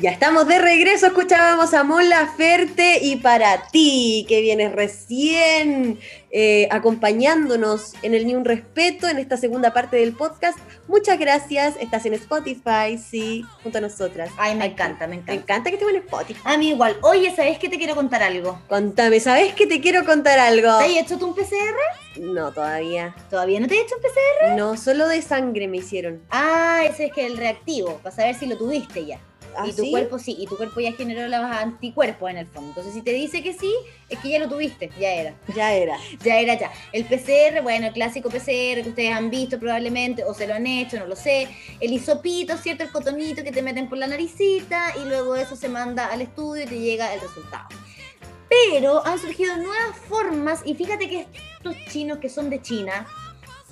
Ya estamos de regreso, escuchábamos a Mon Laferte y para ti que vienes recién eh, acompañándonos en el Ni Un Respeto en esta segunda parte del podcast, muchas gracias. Estás en Spotify, sí, junto a nosotras. Ay, me encanta, me Me encanta. encanta que estemos en Spotify. A mí igual. Oye, ¿sabes qué te quiero contar algo? Contame, ¿sabes que te quiero contar algo? ¿Te has hecho tú un PCR? No, todavía. ¿Todavía no te has hecho un PCR? No, solo de sangre me hicieron. Ah, ese es que el reactivo, para saber si lo tuviste ya. ¿Ah, y tu sí? cuerpo sí, y tu cuerpo ya generó los anticuerpos en el fondo. Entonces, si te dice que sí, es que ya lo tuviste, ya era. Ya era. Ya era ya. El PCR, bueno, el clásico PCR que ustedes han visto probablemente, o se lo han hecho, no lo sé. El hisopito, ¿cierto? El cotonito que te meten por la naricita y luego eso se manda al estudio y te llega el resultado. Pero han surgido nuevas formas y fíjate que estos chinos que son de China,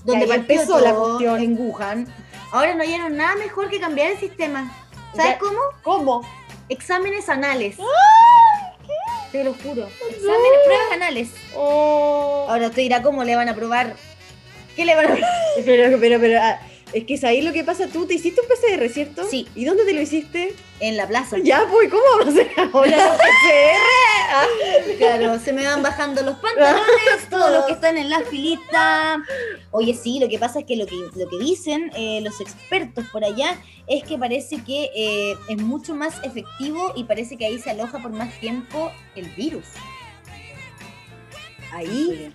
donde empezó la cuestión. en Wuhan, ahora no hallaron nada mejor que cambiar el sistema. ¿Sabes Ya- cómo? ¿Cómo? Exámenes anales. Te lo juro. Exámenes, pruebas anales. Oh. Ahora usted dirá, ¿cómo le van a probar? ¿Qué le van a probar? Pero, pero, pero, ah, es que ahí lo que pasa. Tú te hiciste un PCR, ¿cierto? Sí. ¿Y dónde te lo hiciste? En la plaza. Ya, pues, ¿cómo vamos a hacer ahora PCR? Claro, se me van bajando los pantalones, todos los que están en la filita. Oye, sí, lo que pasa es que lo que, lo que dicen eh, los expertos por allá es que parece que eh, es mucho más efectivo y parece que ahí se aloja por más tiempo el virus. Ahí,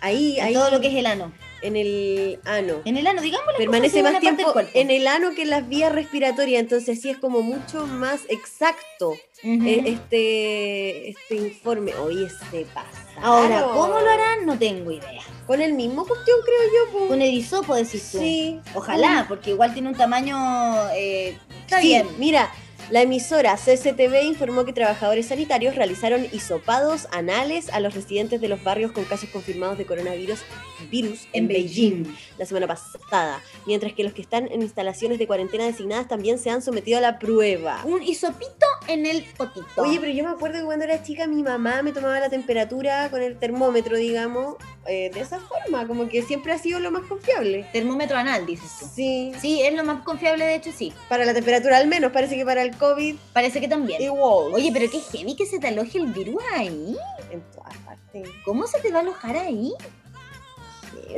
ahí, ahí, todo lo que es el ano. En el ano. En el ano, digamos Permanece más tiempo en el ano que en las vías respiratorias, entonces sí es como mucho más exacto eh, este, este informe. Oye, se pasa. Ahora, ¿cómo lo harán? No tengo idea. Con el mismo cuestión, creo yo. po. Con el hisopo decís tú. Sí. Ojalá, porque igual tiene un tamaño. eh, está Sí, bien. mira, la emisora CCTV informó que trabajadores sanitarios realizaron hisopados anales a los residentes de los barrios con casos confirmados de coronavirus virus en, En Beijing. Beijing. la semana pasada, mientras que los que están en instalaciones de cuarentena designadas también se han sometido a la prueba. Un hisopito en el potito. Oye, pero yo me acuerdo que cuando era chica mi mamá me tomaba la temperatura con el termómetro, digamos, eh, de esa forma, como que siempre ha sido lo más confiable. Termómetro anal, dices tú. Sí, Sí, es lo más confiable, de hecho, sí. para la temperatura al menos, parece que para el COVID Parece que también. igual. Oye, pero qué heavy que se te aloje el virus ahí. en todas partes. ¿Cómo se te va a alojar ahí?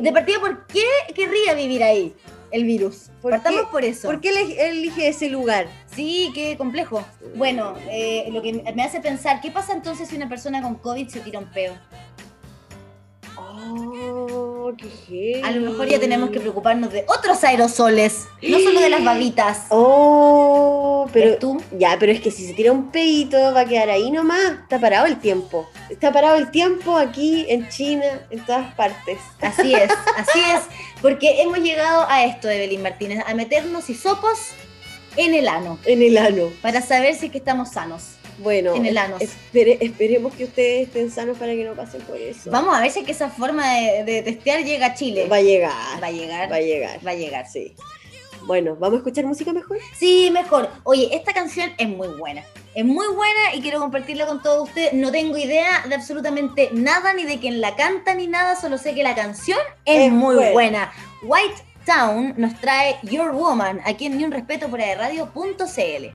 De partida, ¿por qué querría vivir ahí el virus? ¿Por Partamos qué? por eso. ¿Por qué elige ese lugar? Sí, qué complejo. Bueno, eh, lo que me hace pensar, ¿qué pasa entonces si una persona con COVID se tira un peo? Oh, qué. A lo mejor ya tenemos que preocuparnos de otros aerosoles, no solo de las babitas. Oh, pero ¿Ves tú? ya, pero es que si se tira un pedito va a quedar ahí nomás. Está parado el tiempo. Está parado el tiempo aquí en China, en todas partes. Así es, así es, porque hemos llegado a esto, Evelyn Martínez, a meternos hisopos en el ano, En el ano. para saber si es que estamos sanos. Bueno, En el ano. espere- esperemos que ustedes estén sanos para que no pasen por eso. Vamos a ver si es que esa forma de, de testear llega a Chile. Va a llegar. Va a llegar, Va a llegar. va a llegar. Sí. Bueno, ¿vamos a escuchar música mejor? Sí, mejor. Oye, esta canción es muy buena. Es muy buena y quiero compartirla con todos ustedes. No tengo idea de absolutamente nada, ni de quién la canta, ni nada. Solo sé que la canción es, Es muy buena. buena. White Town nos trae Your Woman aquí en Ni un Respeto por radio.cl.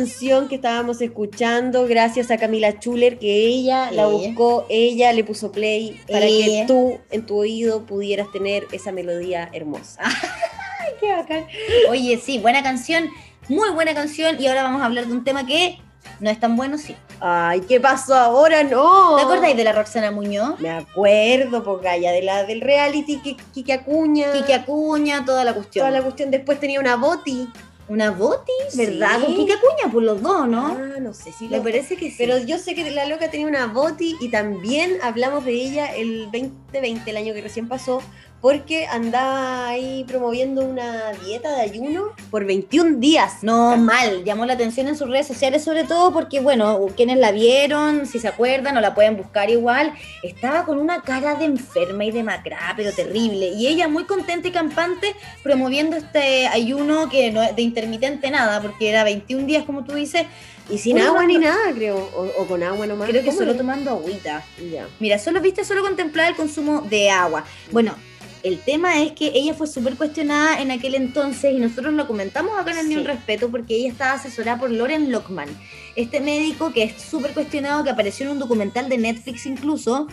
canción que estábamos escuchando gracias a Camila Chuler, que ella la buscó, ella le puso play para que tú en tu oído pudieras tener esa melodía hermosa. Ay, qué bacán. Oye, sí, buena canción, muy buena canción. Y ahora vamos a hablar de un tema que no es tan bueno, sí. Ay, ¿qué pasó ahora? No. ¿Te acordáis de la Roxana Muñoz? Me acuerdo, pues Gaya, de la del reality, que Kike Acuña. Kike Acuña, toda la cuestión. Toda la cuestión. Después tenía una boti. Una boti, ¿verdad? Sí. Con Kike Acuña, por los dos, ¿no? Ah, no sé si Me lo- parece que sí. Pero yo sé que la loca tenía una boti y también hablamos de ella el 2020, el año que recién pasó, porque andaba ahí promoviendo una dieta de ayuno por 21 días. No, mal, llamó la atención en sus redes sociales, sobre todo porque, bueno, quienes la vieron, si se acuerdan o la pueden buscar igual, estaba con una cara de enferma y demacrada, pero terrible. Y ella muy contenta y campante promoviendo este ayuno que no es de intermitente nada, porque era 21 días, como tú dices. Y sin Uy, agua no, ni nada, creo. O, o con agua nomás. Creo que ¿Cómo solo tomando agüita. Ya. Mira, solo viste, solo contemplar el consumo de agua. Bueno, el tema es que ella fue súper cuestionada en aquel entonces y nosotros lo comentamos acá en el Sí. Ni un Respeto porque ella estaba asesorada por Loren Lockman, este médico que es súper cuestionado, que apareció en un documental de Netflix incluso.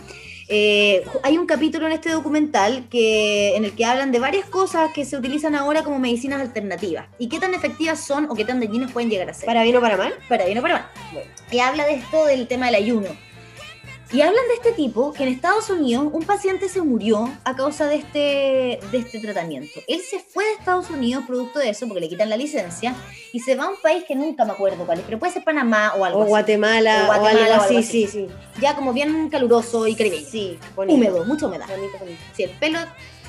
Eh, hay un capítulo en este documental que, en el que hablan de varias cosas que se utilizan ahora como medicinas alternativas y qué tan efectivas son o qué tan dañinas pueden llegar a ser ¿Para bien o para mal? para bien o para mal. Bueno. Y habla de esto del tema del ayuno. Y hablan de este tipo que en Estados Unidos un paciente se murió a causa de este, de este tratamiento. Él se fue de Estados Unidos producto de eso, porque le quitan la licencia, y se va a un país que nunca me acuerdo cuál es, pero puede ser Panamá o algo O así. Guatemala, O o, Guatemala o algo así, sí, sí. Ya como bien caluroso y caribeño. Sí, bonito. Húmedo, mucha humedad. Bonito, bonito. Si el pelo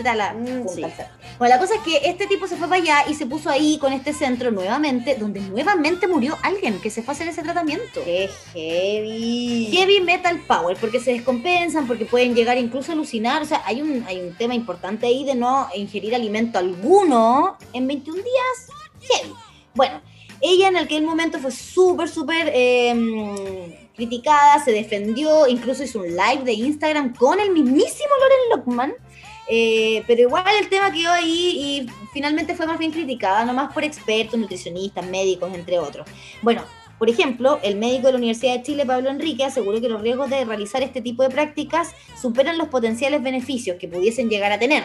la Mm, sí. Bueno, la cosa es que este tipo se fue para allá y se puso ahí con este centro nuevamente, donde nuevamente murió alguien que se fue a hacer ese tratamiento. Qué heavy. Heavy Metal Power, porque se descompensan, porque pueden llegar incluso a alucinar. O sea, hay un, hay un tema importante ahí de no ingerir alimento alguno en 21 días. Heavy. Bueno, ella en aquel momento fue súper, súper eh, criticada, se defendió, incluso hizo un live de Instagram con el mismísimo Loren Lockman. Eh, pero igual el tema quedó ahí y finalmente fue más bien criticada, nomás por expertos, nutricionistas, médicos, entre otros. Bueno, por ejemplo, el médico de la Universidad de Chile, Pablo Enrique, aseguró que los riesgos de realizar este tipo de prácticas superan los potenciales beneficios que pudiesen llegar a tener.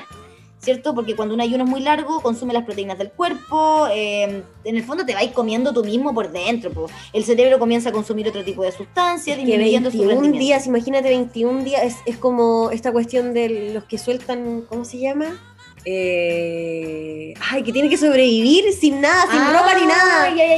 ¿Cierto? Porque cuando un ayuno es muy largo, consume las proteínas del cuerpo, eh, en el fondo te vais comiendo tú mismo por dentro. po. El cerebro comienza a consumir otro tipo de sustancias, Que disminuyendo su 21 rendimiento. días, imagínate 21 días, es, es como esta cuestión de los que sueltan, ¿cómo se llama? Eh, ay, que tienen que sobrevivir sin nada, sin Ah, ropa ni nada. ya, ya,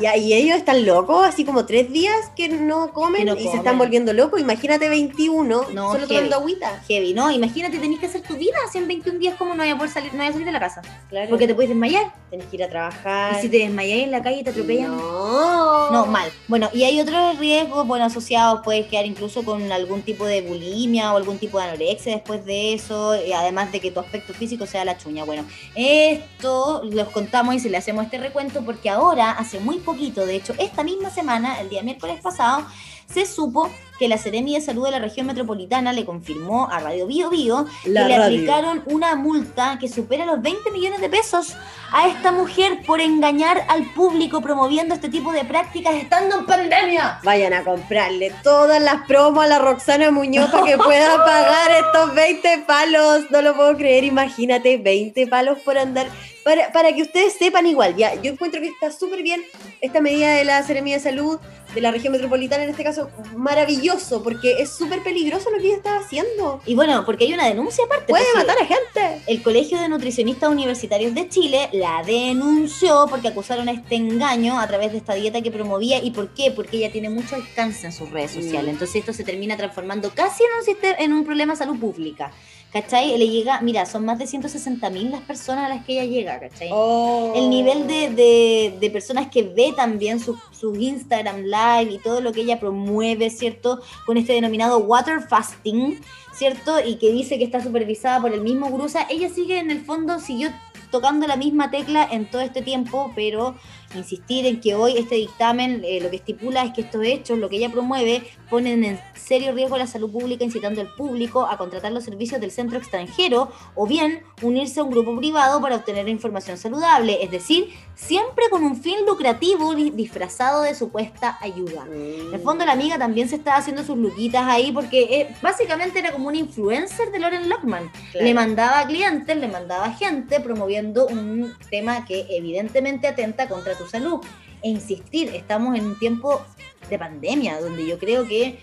ya, y, que- y ellos están locos, así como tres días que no comen Que no y se están volviendo locos. Imagínate 21, No, solo heavy. tomando agüita. Heavy, ¿no? Imagínate, tenés que hacer tu vida así en 21 días, ¿cómo no vaya a poder salir, no vaya a salir de la casa? Claro. Porque te puedes desmayar. tenés que ir a trabajar. Y si te desmayas en la calle te atropellan. No. No, mal. Bueno, y hay otros riesgos, bueno, asociados, puedes quedar incluso con algún tipo de bulimia o algún tipo de anorexia después de eso, y además de que tu aspecto físico sea la chuña. Bueno, esto los contamos y se le hacemos este recuento porque ahora, hace muy poquito, de hecho, esta misma semana, el día miércoles pasado, se supo que la Seremi de Salud de la región metropolitana le confirmó a Radio Bio Bio La que le radio. aplicaron una multa que supera los 20 millones de pesos a esta mujer por engañar al público promoviendo este tipo de prácticas estando en pandemia. Vayan a comprarle todas las promos a la Roxana Muñoz para que pueda pagar estos 20 palos. No lo puedo creer, imagínate, 20 palos por andar. Para, para que ustedes sepan igual, ya, yo encuentro que está súper bien esta medida de la Seremía de Salud de la región metropolitana, en este caso, maravilloso, porque es súper peligroso lo que ella estaba haciendo. Y bueno, porque hay una denuncia aparte. Puede matar a gente. El Colegio de Nutricionistas Universitarios de Chile la denunció porque acusaron a este engaño a través de esta dieta que promovía. ¿Y por qué? Porque ella tiene mucho alcance en sus redes sociales. Mm. Entonces esto se termina transformando casi en un, sistema, en un problema de salud pública. ¿Cachai? Le llega, mira, son más de 160 mil las personas a las que ella llega, ¿cachai? Oh. el nivel de, de- de personas que ve también sus sus Instagram Live y todo lo que ella promueve, ¿cierto? Con este denominado water fasting, ¿cierto? Y que dice que está supervisada por el mismo sea, ella sigue en el fondo, siguió tocando la misma tecla en todo este tiempo, pero insistir en que hoy este dictamen eh, lo que estipula es que estos hechos, lo que ella promueve, ponen en serio riesgo la salud pública, incitando al público a contratar los servicios del centro extranjero o bien unirse a un grupo privado para obtener información saludable, es decir, siempre con un fin lucrativo di- disfrazado de supuesta ayuda. En el fondo la amiga también se estaba haciendo sus luquitas ahí porque eh, básicamente era como una influencer de Lauren Lockman. Claro. Le mandaba clientes, le mandaba gente promoviendo un tema que evidentemente atenta contra tu salud. E insistir, estamos en un tiempo de pandemia donde yo creo que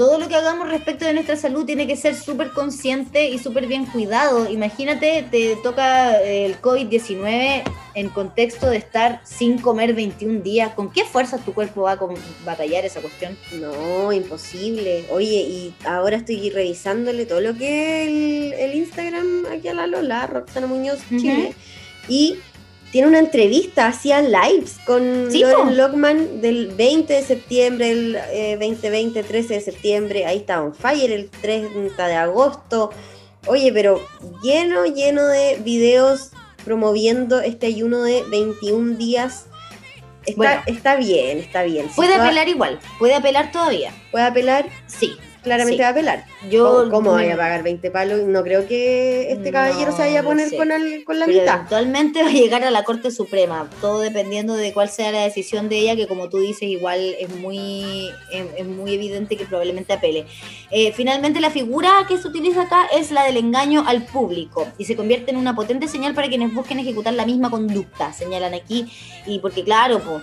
todo lo que hagamos respecto de nuestra salud tiene que ser súper consciente y súper bien cuidado. Imagínate, te toca eh, el COVID-19 en contexto de estar sin comer 21 días. ¿Con qué fuerzas tu cuerpo va a batallar esa cuestión? No, imposible. Oye, y ahora estoy revisándole todo lo que es el, el Instagram aquí a la Lola, Roxana Muñoz. Chile. Y tiene una entrevista, hacía lives con Sí, Lockman del 20 de septiembre, el eh, 2020, 13 de septiembre. Ahí está on fire el 30 de agosto. Oye, pero lleno, lleno de videos promoviendo este ayuno de 21 días. Está, Bueno. está bien, está bien. Si Puede apelar igual, puede apelar todavía. puede apelar, Sí. Claramente Sí. va a apelar. Yo ¿Cómo, cómo me- a pagar 20 palos? No creo que este No, caballero se vaya a no poner sé. con, el- con la Pero mitad. eventualmente va a llegar a la Corte Suprema, todo dependiendo de cuál sea la decisión de ella, que como tú dices, igual es muy, es, es muy evidente que probablemente apele. Eh, finalmente, la figura que se utiliza acá es la del engaño al público y se convierte en una potente señal para quienes busquen ejecutar la misma conducta, señalan aquí, y porque claro, pues,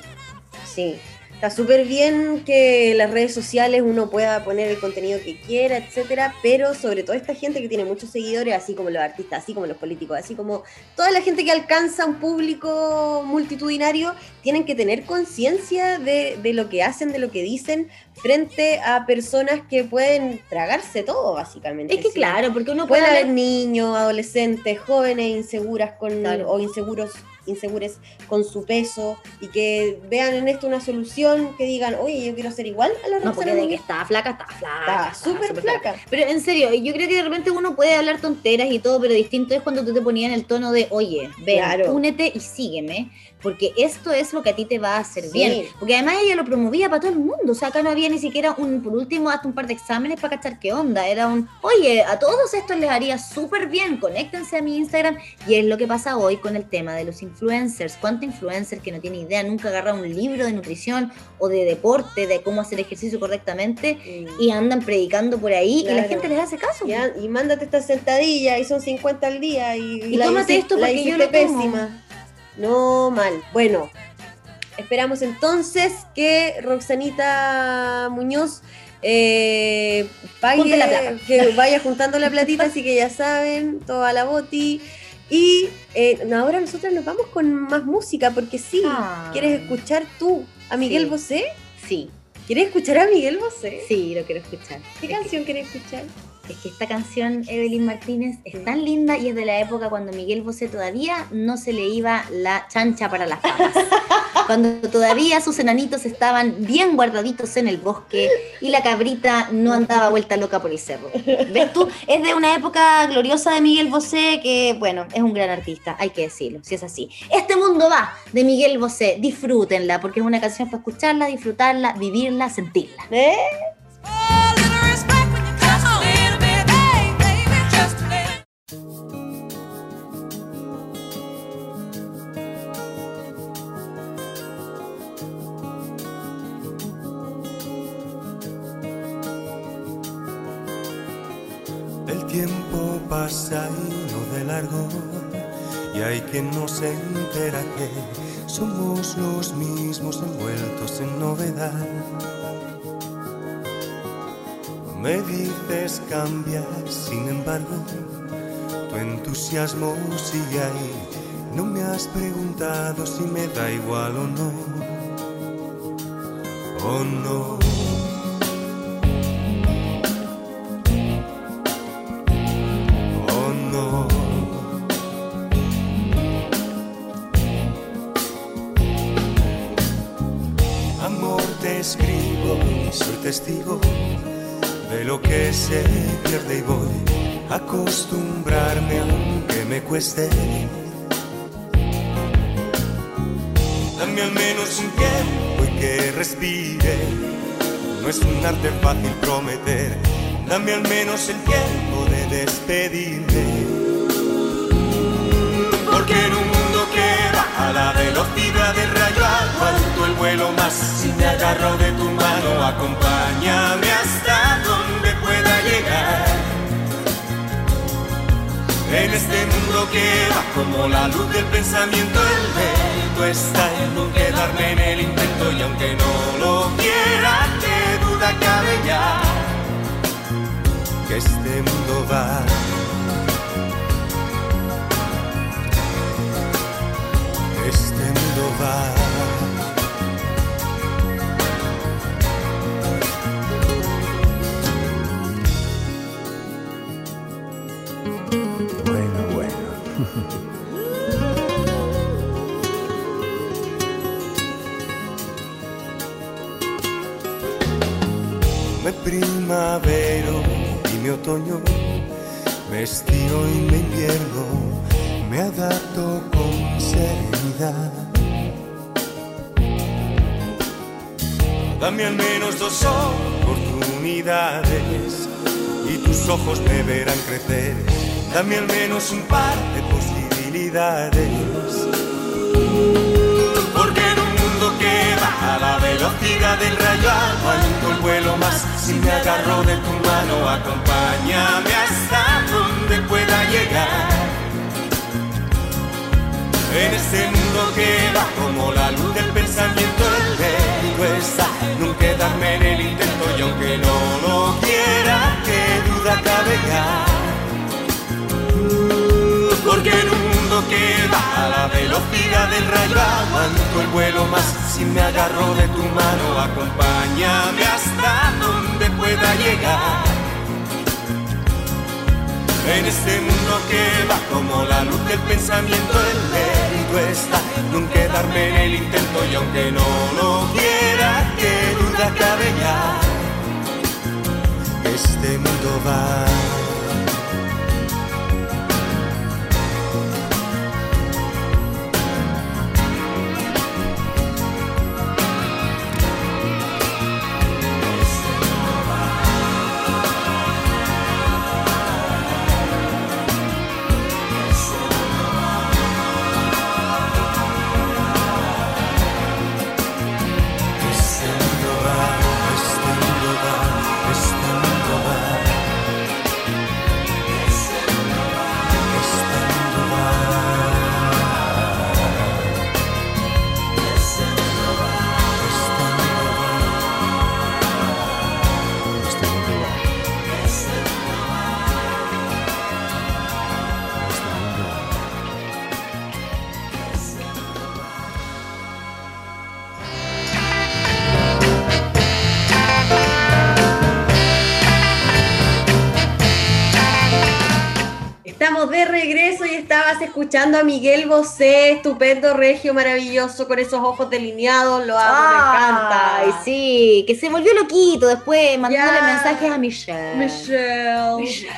Sí. Está súper bien que las redes sociales uno pueda poner el contenido que quiera, etcétera, pero sobre todo esta gente que tiene muchos seguidores, así como los artistas, así como los políticos, así como toda la gente que alcanza un público multitudinario, tienen que tener conciencia de, de lo que hacen, de lo que dicen, frente a personas que pueden tragarse todo, básicamente. es que sí. claro, porque uno puede Pueden haber niños, adolescentes, jóvenes inseguras con Claro. o inseguros insegures con su peso y que vean en esto una solución, que digan, oye, yo quiero ser igual a la No, porque de que Muñoz". está flaca, está flaca. Está súper flaca. Pero en serio, yo creo que de repente uno puede hablar tonteras y todo, pero distinto es cuando tú te ponías en el tono de, oye, ven, Claro. únete y sígueme, porque esto es lo que a ti te va a hacer Sí. bien. Porque además ella lo promovía para todo el mundo, o sea, acá no había ni siquiera un, por último, hasta un par de exámenes para cachar qué onda. Era un, oye, a todos estos les haría súper bien, conéctense a mi Instagram. Y es lo que pasa hoy con el tema de los influencers. ¿Cuánto influencer que no tiene idea, nunca agarra un libro de nutrición o de deporte, de cómo hacer ejercicio correctamente? y andan predicando por ahí y la gente les hace caso. Ya, y mándate esta sentadilla y son 50 al día y, Y tómate hici- esto la porque yo lo tomo. pésima. No, mal. Bueno, esperamos entonces que Roxanita Muñoz eh, pague, la plata. que vaya juntando la platita, así que ya saben, toda la boti. Y eh, ahora nosotros nos vamos con más música, porque sí, Ah. ¿quieres escuchar tú a Miguel Sí. Bosé? Sí, ¿Quieres escuchar a Miguel Bosé? sí, lo quiero escuchar. ¿Qué Es que- canción quieres escuchar? Es que esta canción, Evelyn Martínez, es tan linda y es de la época cuando Miguel Bosé todavía no se le iba la chancha para las papas. cuando todavía sus enanitos estaban bien guardaditos en el bosque y la cabrita no andaba vuelta loca por el cerro. ¿Ves tú? Es de una época gloriosa de Miguel Bosé que, bueno, es un gran artista, hay que decirlo, si es así. Este mundo va de Miguel Bosé, disfrútenla, porque es una canción para escucharla, disfrutarla, vivirla, sentirla. ¿Eh? Pasa y no de largo, y hay quien no se entera que somos los mismos envueltos en novedad. Me dices cambiar, sin embargo, tu entusiasmo sigue ahí. No me has preguntado si me da igual o no. O no. Testigo de lo que se pierde y voy a acostumbrarme aunque me cueste. Dame al menos un tiempo y que respire. No es un arte fácil prometer. Dame al menos el tiempo de despedirme. Porque en un mundo que va a la velocidad del rayo aguanto el vuelo más. Si me agarro de tu mano, acompáñame hasta donde pueda llegar. En este mundo que va como la luz del pensamiento, el mérito está en no quedarme en el intento y aunque no lo quiera, qué duda cabe ya que este mundo va. Este mundo va. Me primavero y mi otoño, me estío y me invierno, me adapto con serenidad. Dame al menos dos oportunidades y tus ojos me verán crecer. Dame al menos un par de posibilidades. A la velocidad del rayo aguanto el vuelo más. Si me agarro de tu mano, acompáñame hasta donde pueda llegar. En este mundo que va como la luz del pensamiento, el mérito está no quedarme en el intento y aunque no lo quiera, qué duda cabe ya. Porque un que va a la velocidad del rayo aguanto el vuelo más. Si me agarro de tu mano, acompáñame hasta donde pueda llegar. En este mundo que va como la luz del pensamiento, el mérito está no quedarme en el intento y aunque no lo quiera, qué duda cabe ya. Este mundo va. Escuchando a Miguel Bosé, estupendo, regio, maravilloso, con esos ojos delineados, lo amo, me encanta. Ay, sí, que se volvió loquito después mandándole mensajes a Michelle. Michelle. Michelle.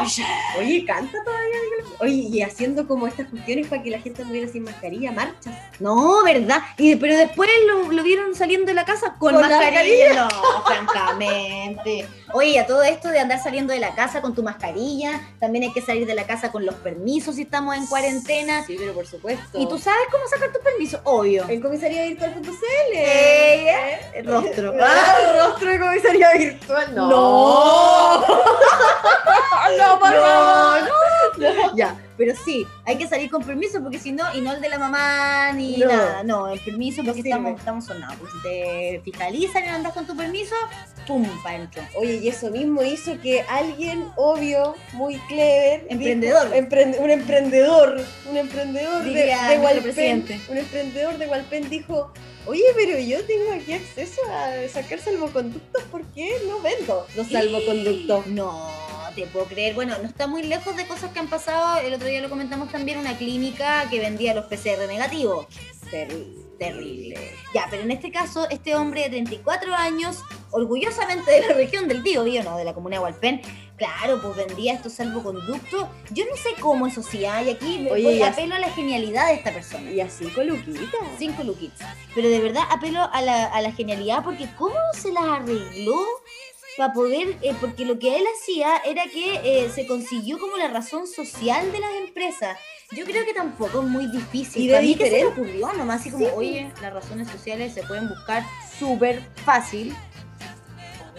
Michelle. Oye, canta todavía Miguel. Oye, y haciendo como estas cuestiones para que la gente anduviera sin mascarilla, marchas. No, ¿verdad? Y, pero después lo, lo vieron saliendo de la casa con, Con mascarilla. No, francamente. Oye, a todo esto de andar saliendo de la casa con tu mascarilla, también hay que salir de la casa con los permisos si estamos en cuarentena. Sí, pero por supuesto. ¿Y tú sabes cómo sacar tu permiso? Obvio. En comisaría virtual.cl. Eh, el rostro. Ah, rostro de comisaría virtual. No. No. no, por favor. Ya, pero sí, hay que salir con permiso porque si no, y no el de la mamá ni No. nada. No, el permiso porque estamos, estamos sonados. Si te fiscalizan y andas con tu permiso, pum, pa' dentro. Oye, y eso mismo hizo que alguien, obvio, muy clever, Emprendedor. dijo- emprende- un emprendedor, un emprendedor de, Diría de presidente. un emprendedor de Hualpén dijo, oye, pero yo tengo aquí acceso a sacar salvoconductos, ¿por qué no vendo los salvoconductos? No, te puedo creer. Bueno, no está muy lejos de cosas que han pasado. El otro día lo comentamos también, una clínica que vendía los PCR negativos. Terrible. Terrible. Ya, pero en este caso, este hombre de 34 años, orgullosamente de la región del Tío Bío, no, de la comunidad de Hualpén, claro, pues vendía estos salvoconductos. Yo no sé cómo eso sí hay aquí, Oye, pues, apelo a la genialidad de esta persona. Y así con Luquita. Cinco luquitos. Pero de verdad apelo a la, a la genialidad porque cómo se las arregló para poder, eh, porque lo que él hacía era que eh, se consiguió como la razón social de las empresas. Yo creo que tampoco es muy difícil. Y de mí que se le ocurrió nomás así como, Sí. oye, las razones sociales se pueden buscar súper fácil.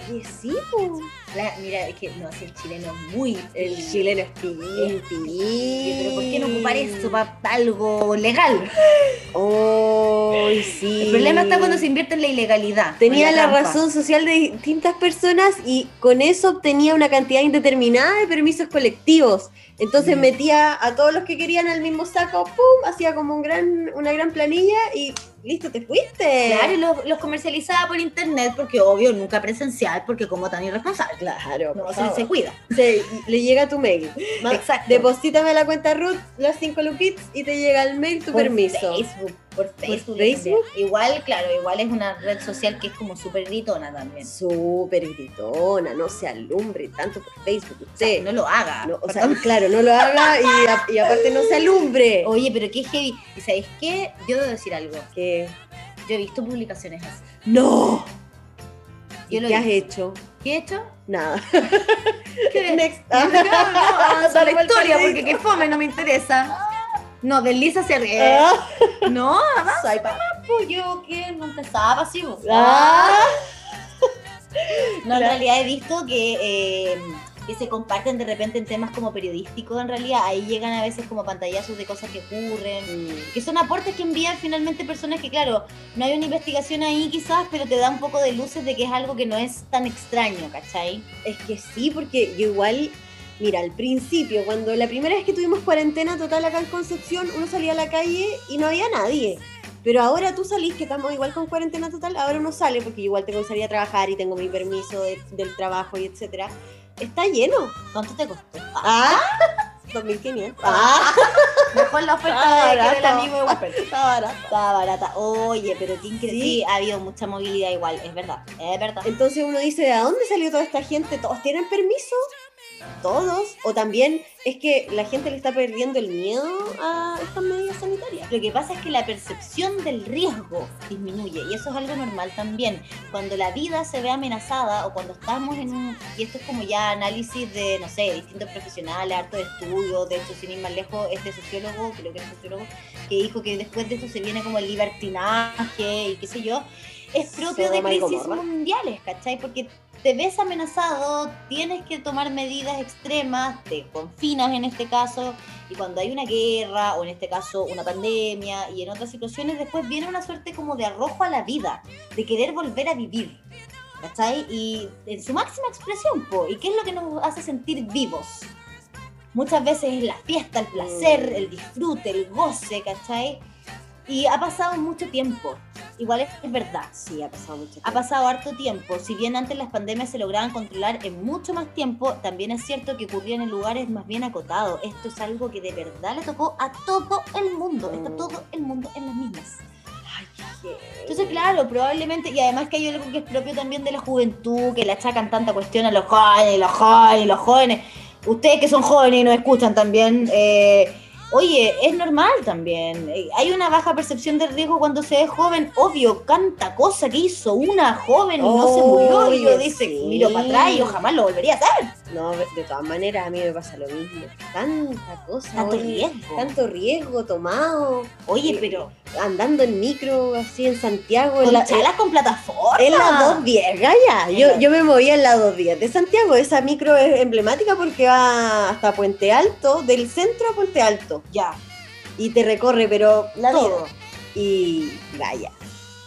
Oye, sí, po. La- mira, es que no, si el chileno es muy... El chileno es pi, es pi. pi, Pero ¿por qué no ocupar eso para algo legal? Ay, sí. El problema está cuando se invierte en la ilegalidad. Tenía en la razón social de distintas personas y con eso obtenía una cantidad indeterminada de permisos colectivos. Entonces metía a todos los que querían al mismo saco, ¡pum! Hacía como un gran, una gran planilla y listo, te fuiste. Claro, y los, los comercializaba por internet porque obvio nunca presencial porque como tan irresponsable. Claro, No, se, cuida. Se- le llega tu mail. Ma- Exacto. Deposítame a la cuenta Ruth las 5 luquitas y te llega el mail tu Por permiso. Facebook, por Facebook. Facebook? Igual, claro, igual es una red social que es como súper gritona también. Súper gritona, no se alumbre tanto por Facebook. O sea, Usted. no lo haga. No, o sea, claro, no lo haga y, a- y aparte no se alumbre. Oye, pero qué heavy. ¿Y sabéis qué? Yo debo decir algo. Que Yo he visto publicaciones así. no. Yo ¿Y lo ¿Qué he has hecho? ¿Qué he hecho? Nada. ¿Qué? Next. No, no, fome, no me interesa. No, desliza hacia arriba. Ah, No, avanza. soy Pues yo que no empezaba pues. Ah. No, en realidad he visto que, eh, que se comparten de repente en temas como periodísticos, en realidad. Ahí llegan a veces como pantallazos de cosas que ocurren. Que son aportes que envían finalmente personas que, claro, no hay una investigación ahí quizás, pero te da un poco de luces de que es algo que no es tan extraño, ¿cachai? Es que sí, porque yo igual, mira, al principio, cuando la primera vez que tuvimos cuarentena total acá en Concepción, uno salía a la calle y no había nadie. Pero ahora tú salís, que estamos igual con cuarentena total, ahora uno sale, porque igual tengo que salir a trabajar y tengo mi permiso de- del trabajo y etcétera. Está lleno. ¿Cuánto te costó? Ah, 2500. Ah, Mejor la oferta Ah, de que del barato. amigo de está barato. Está barata. Oye, pero qué increíble. Sí. Sí, ha habido mucha movilidad igual, es verdad, es verdad. Entonces uno dice, ¿de dónde salió toda esta gente? ¿Todos tienen permiso? ¿Todos? O también es que la gente le está perdiendo el miedo a estas medidas sanitarias. Lo que pasa es que la percepción del riesgo disminuye y eso es algo normal también. Cuando la vida se ve amenazada o cuando estamos en un... Y esto es como ya análisis de, no sé, distintos profesionales, harto de estudios, de hecho, sin ir más lejos, este sociólogo, creo que es sociólogo, que dijo que después de esto se viene como el libertinaje y qué sé yo, es propio de crisis mundiales, ¿cachai? Porque te ves amenazado, tienes que tomar medidas extremas, te confinas en este caso, y cuando hay una guerra, o en este caso una pandemia, y en otras situaciones, después viene una suerte como de arrojo a la vida, de querer volver a vivir. ¿Cachai? Y en su máxima expresión, po. ¿Y qué es lo que nos hace sentir vivos? Muchas veces es la fiesta, el placer, Mm. el disfrute, el goce, ¿cachai? Y ha pasado mucho tiempo. Igual es, es verdad. Sí, ha pasado mucho Ha tiempo. pasado harto tiempo. Si bien antes las pandemias se lograban controlar en mucho más tiempo, también es cierto que ocurrían en lugares más bien acotados. Esto es algo que de verdad le tocó a todo el mundo. Está Mm. todo el mundo en las mismas. Entonces, claro, probablemente, y además que hay algo que es propio también de la juventud, que le achacan tanta cuestión a los jóvenes, los jóvenes, los jóvenes. Ustedes que son jóvenes y nos escuchan también, eh, oye, es normal también. Eh, Hay una baja percepción del riesgo cuando se es joven. Obvio, canta cosa que hizo una joven y no se murió. Y yo dice, sí. miro para atrás y yo jamás lo volvería a hacer. No, de todas maneras a mí me pasa lo mismo. Tanta cosa. Tanto oye, riesgo. Tanto riesgo tomado. Oye, pero Andando en micro así en Santiago. En con la, chalas con plataforma. en la 210, Gaya. En Yo, yo me movía en la 210 de Santiago. Esa micro es emblemática porque va hasta Puente Alto, del centro a Puente Alto. Ya, Y te recorre, pero la todo. vida. Y Gaya.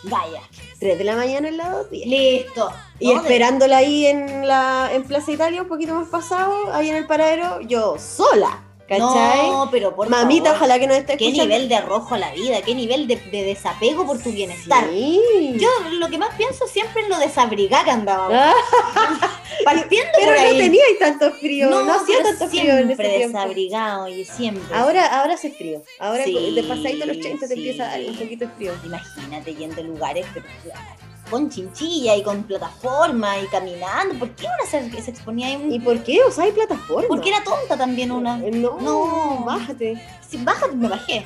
Vaya. 3 de la mañana en la 210. Listo. Y esperándola ahí en la en Plaza Italia, un poquito más pasado, ahí en el paradero, yo sola, ¿cachai? No, pero por Mamita, favor. ojalá que nos esté qué escuchando. nivel de arrojo a la vida, qué nivel de, de desapego por tu bienestar. Sí. Yo lo que más pienso siempre es lo desabrigada que andaba. Ah, Partiendo Pero por no ahí. teníais tanto frío, no, hacía pero tanto frío en ese siempre tiempo. desabrigado y siempre. Ahora, ahora hace frío. Ahora Sí, de pasadito los 30 te sí. empieza a dar un poquito de frío. Imagínate yendo a lugares pero, con chinchilla y con plataforma y caminando. ¿Por qué una se, se exponía ahí? un- ¿Y por qué usáis plataforma? Porque era tonta también una. Eh, No, No. bájate. Si bájate, me bajé.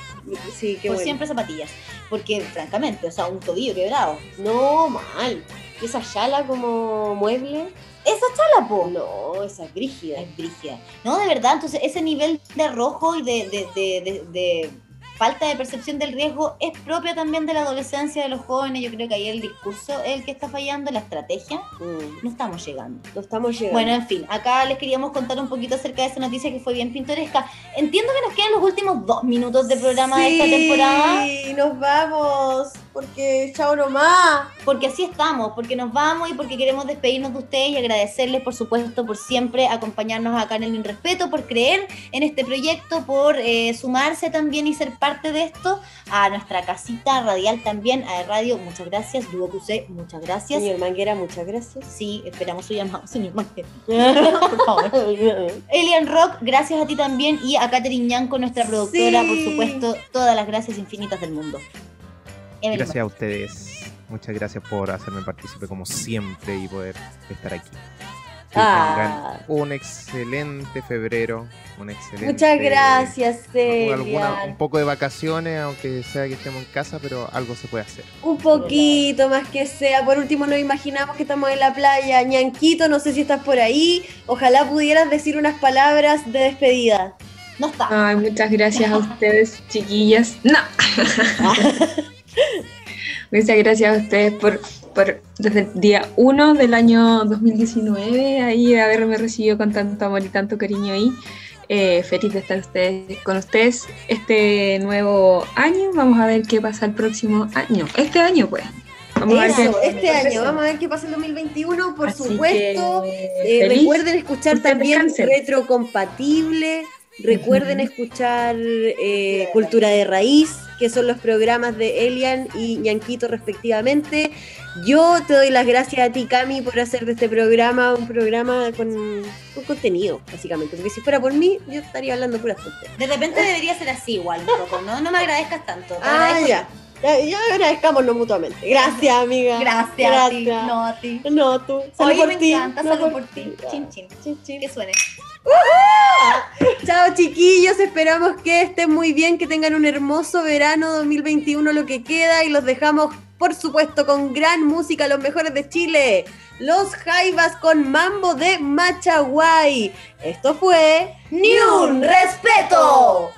Sí, qué por bueno. siempre zapatillas. Porque, francamente, o sea, un tobillo quebrado. No, mal. ¿Y esa chala como mueble? Esa chala, po. No, esa es brígida. Es brígida. No, de verdad, entonces ese nivel de arrojo y de, de, de, de- de falta de percepción del riesgo es propia también de la adolescencia de los jóvenes. Yo creo que ahí el discurso es el que está fallando, la estrategia. Mm, No estamos llegando. no estamos llegando. Bueno, en fin, acá les queríamos contar un poquito acerca de esa noticia que fue bien pintoresca. Entiendo que nos quedan los últimos dos minutos de programa de esta temporada, Sí, nos vamos. Porque chao nomás. porque así estamos, porque nos vamos y porque queremos despedirnos de ustedes y agradecerles, por supuesto, por siempre acompañarnos acá en el Min Respeto, por creer en este proyecto, por eh, sumarse también y ser parte de esto, a nuestra casita radial también, a Radio, muchas gracias, Duo QC, muchas gracias. Señor Manguera, muchas gracias. Sí, esperamos su llamado, señor Manguera. por favor. Elian Rock, gracias a ti también y a Katherine Yanko, nuestra productora, Sí. por supuesto, todas las gracias infinitas del mundo. Evelyn, Gracias a ustedes. Muchas gracias por hacerme partícipe como siempre y poder estar aquí. Que Ah. tengan un excelente febrero, un excelente... Muchas gracias, alguna- Celia. un poco de vacaciones, aunque sea que estemos en casa, pero algo se puede hacer. Un poquito más que sea. Por último, nos imaginamos que estamos en la playa. Ñanquito, no sé si estás por ahí. Ojalá pudieras decir unas palabras de despedida. No está. Ay, muchas gracias a ustedes, chiquillas. No. muchas gracias a ustedes por, por desde el día 1 del año 2019 ahí haberme recibido con tanto amor y tanto cariño ahí. Eh, feliz de estar ustedes, con ustedes este nuevo año. Vamos a ver qué pasa el próximo año. Este año, pues. Vamos a ver qué este año. Vamos a ver qué pasa en 2021. Por Así supuesto. que, Eh, recuerden escuchar también. Retrocompatible. Recuerden escuchar eh, Cultura de Raíz, que son los programas de Elian y Ñanquito respectivamente. Yo te doy las gracias a ti, Cami, por hacer de este programa un programa con, con contenido, básicamente. Porque si fuera por mí, yo estaría hablando puras tonterías. De repente debería ser así igual un poco, ¿no? No me agradezcas tanto. Ah, ya. Ya, ya agradezcámonos mutuamente. Gracias, amiga. Gracias, a ti, no a ti. No, tú. Salud Oye, por me ti. encanta, no salud por ti. Chin, chin. Chin, chin. Que suene. Chao chiquillos, esperamos que estén muy bien, que tengan un hermoso verano 2021 lo que queda y los dejamos por supuesto con gran música, los mejores de Chile, los Jaivas con Mambo de Machaguay. Esto fue ¡Ni un respeto!